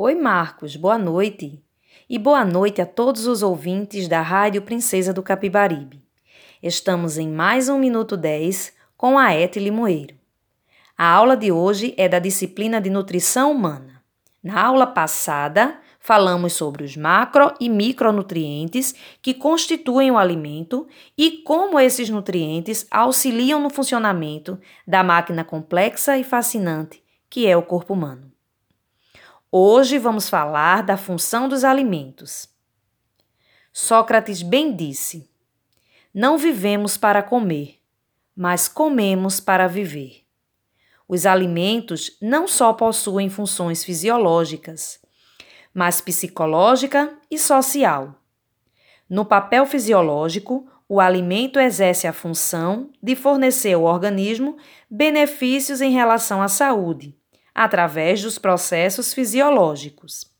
Oi, Marcos, boa noite. E boa noite a todos os ouvintes da Rádio Princesa do Capibaribe. Estamos em mais um Minuto 10 com a Ete Limoeiro. A aula de hoje é da disciplina de Nutrição Humana. Na aula passada, falamos sobre os macro e micronutrientes que constituem o alimento e como esses nutrientes auxiliam no funcionamento da máquina complexa e fascinante que é o corpo humano. Hoje vamos falar da função dos alimentos. Sócrates bem disse: Não vivemos para comer, mas comemos para viver. Os alimentos não só possuem funções fisiológicas, mas psicológica e social. No papel fisiológico, o alimento exerce a função de fornecer ao organismo benefícios em relação à saúde, através dos processos fisiológicos.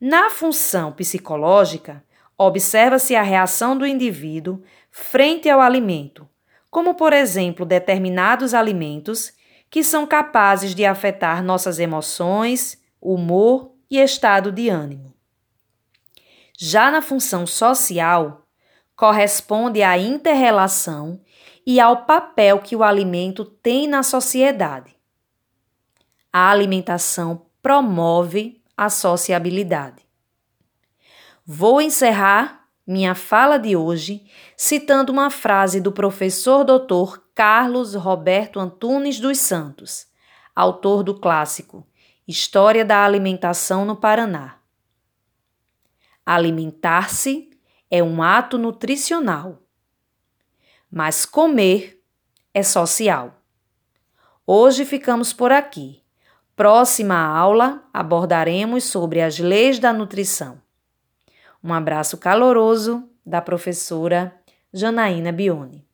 Na função psicológica, observa-se a reação do indivíduo frente ao alimento, como, por exemplo, determinados alimentos que são capazes de afetar nossas emoções, humor e estado de ânimo. Já na função social, corresponde à interrelação e ao papel que o alimento tem na sociedade a alimentação promove a sociabilidade. Vou encerrar minha fala de hoje citando uma frase do professor Dr. Carlos Roberto Antunes dos Santos, autor do clássico História da Alimentação no Paraná. Alimentar-se é um ato nutricional, mas comer é social. Hoje ficamos por aqui. Próxima aula abordaremos sobre as leis da nutrição. Um abraço caloroso da professora Janaína Bione.